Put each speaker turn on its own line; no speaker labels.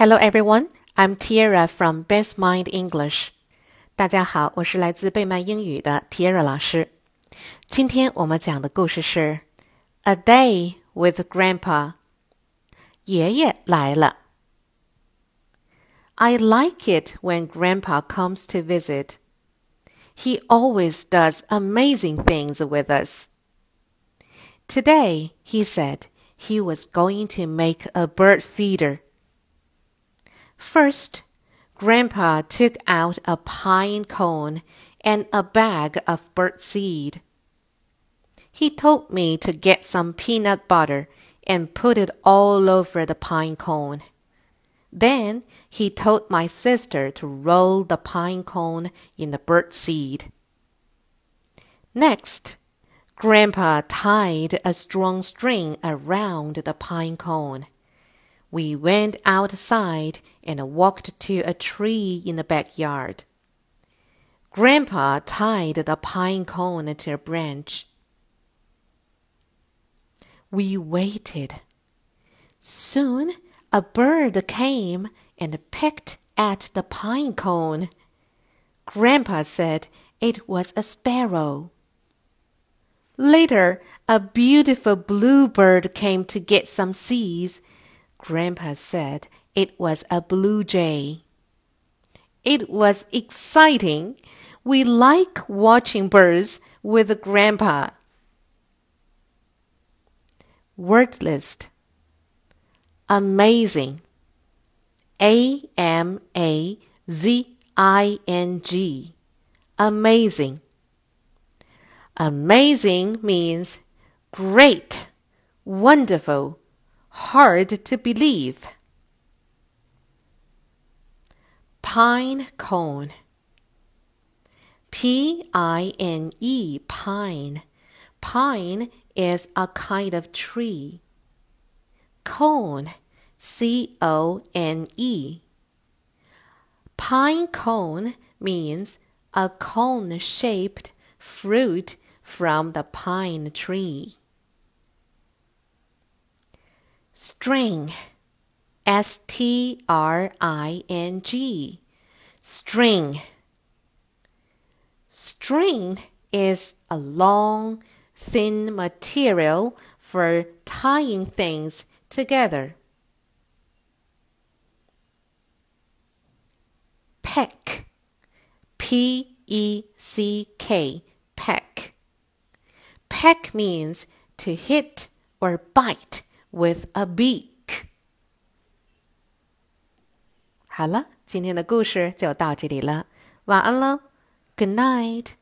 Hello everyone, I'm Tiara from Best Mind English. 大家好，我是来自贝曼英语的 Tiara 老师。今天我们讲的故事是《A Day with Grandpa》。爷爷来了。I like it when Grandpa comes to visit. He always does amazing things with us. Today, he said he was going to make a bird feeder. First, Grandpa took out a pine cone and a bag of bird seed. He told me to get some peanut butter and put it all over the pine cone. Then he told my sister to roll the pine cone in the bird seed. Next, Grandpa tied a strong string around the pine cone. We went outside and walked to a tree in the backyard. Grandpa tied the pine cone to a branch. We waited. Soon a bird came and pecked at the pine cone. Grandpa said it was a sparrow. Later, a beautiful bluebird came to get some seeds. Grandpa said it was a blue jay. It was exciting. We like watching birds with Grandpa. Word list Amazing. A M A Z I N G. Amazing. Amazing means great, wonderful, hard to believe. Pine cone. P I N E, pine. Pine is a kind of tree. Cone, C O N E. Pine cone means a cone shaped fruit from the pine tree. String, S T R I N G. String. String is a long, thin material for tying things together. Peck. P E C K. Peck. Peck means to hit or bite with a beak. 好了，今天的故事就到这里了，晚安喽，Good night。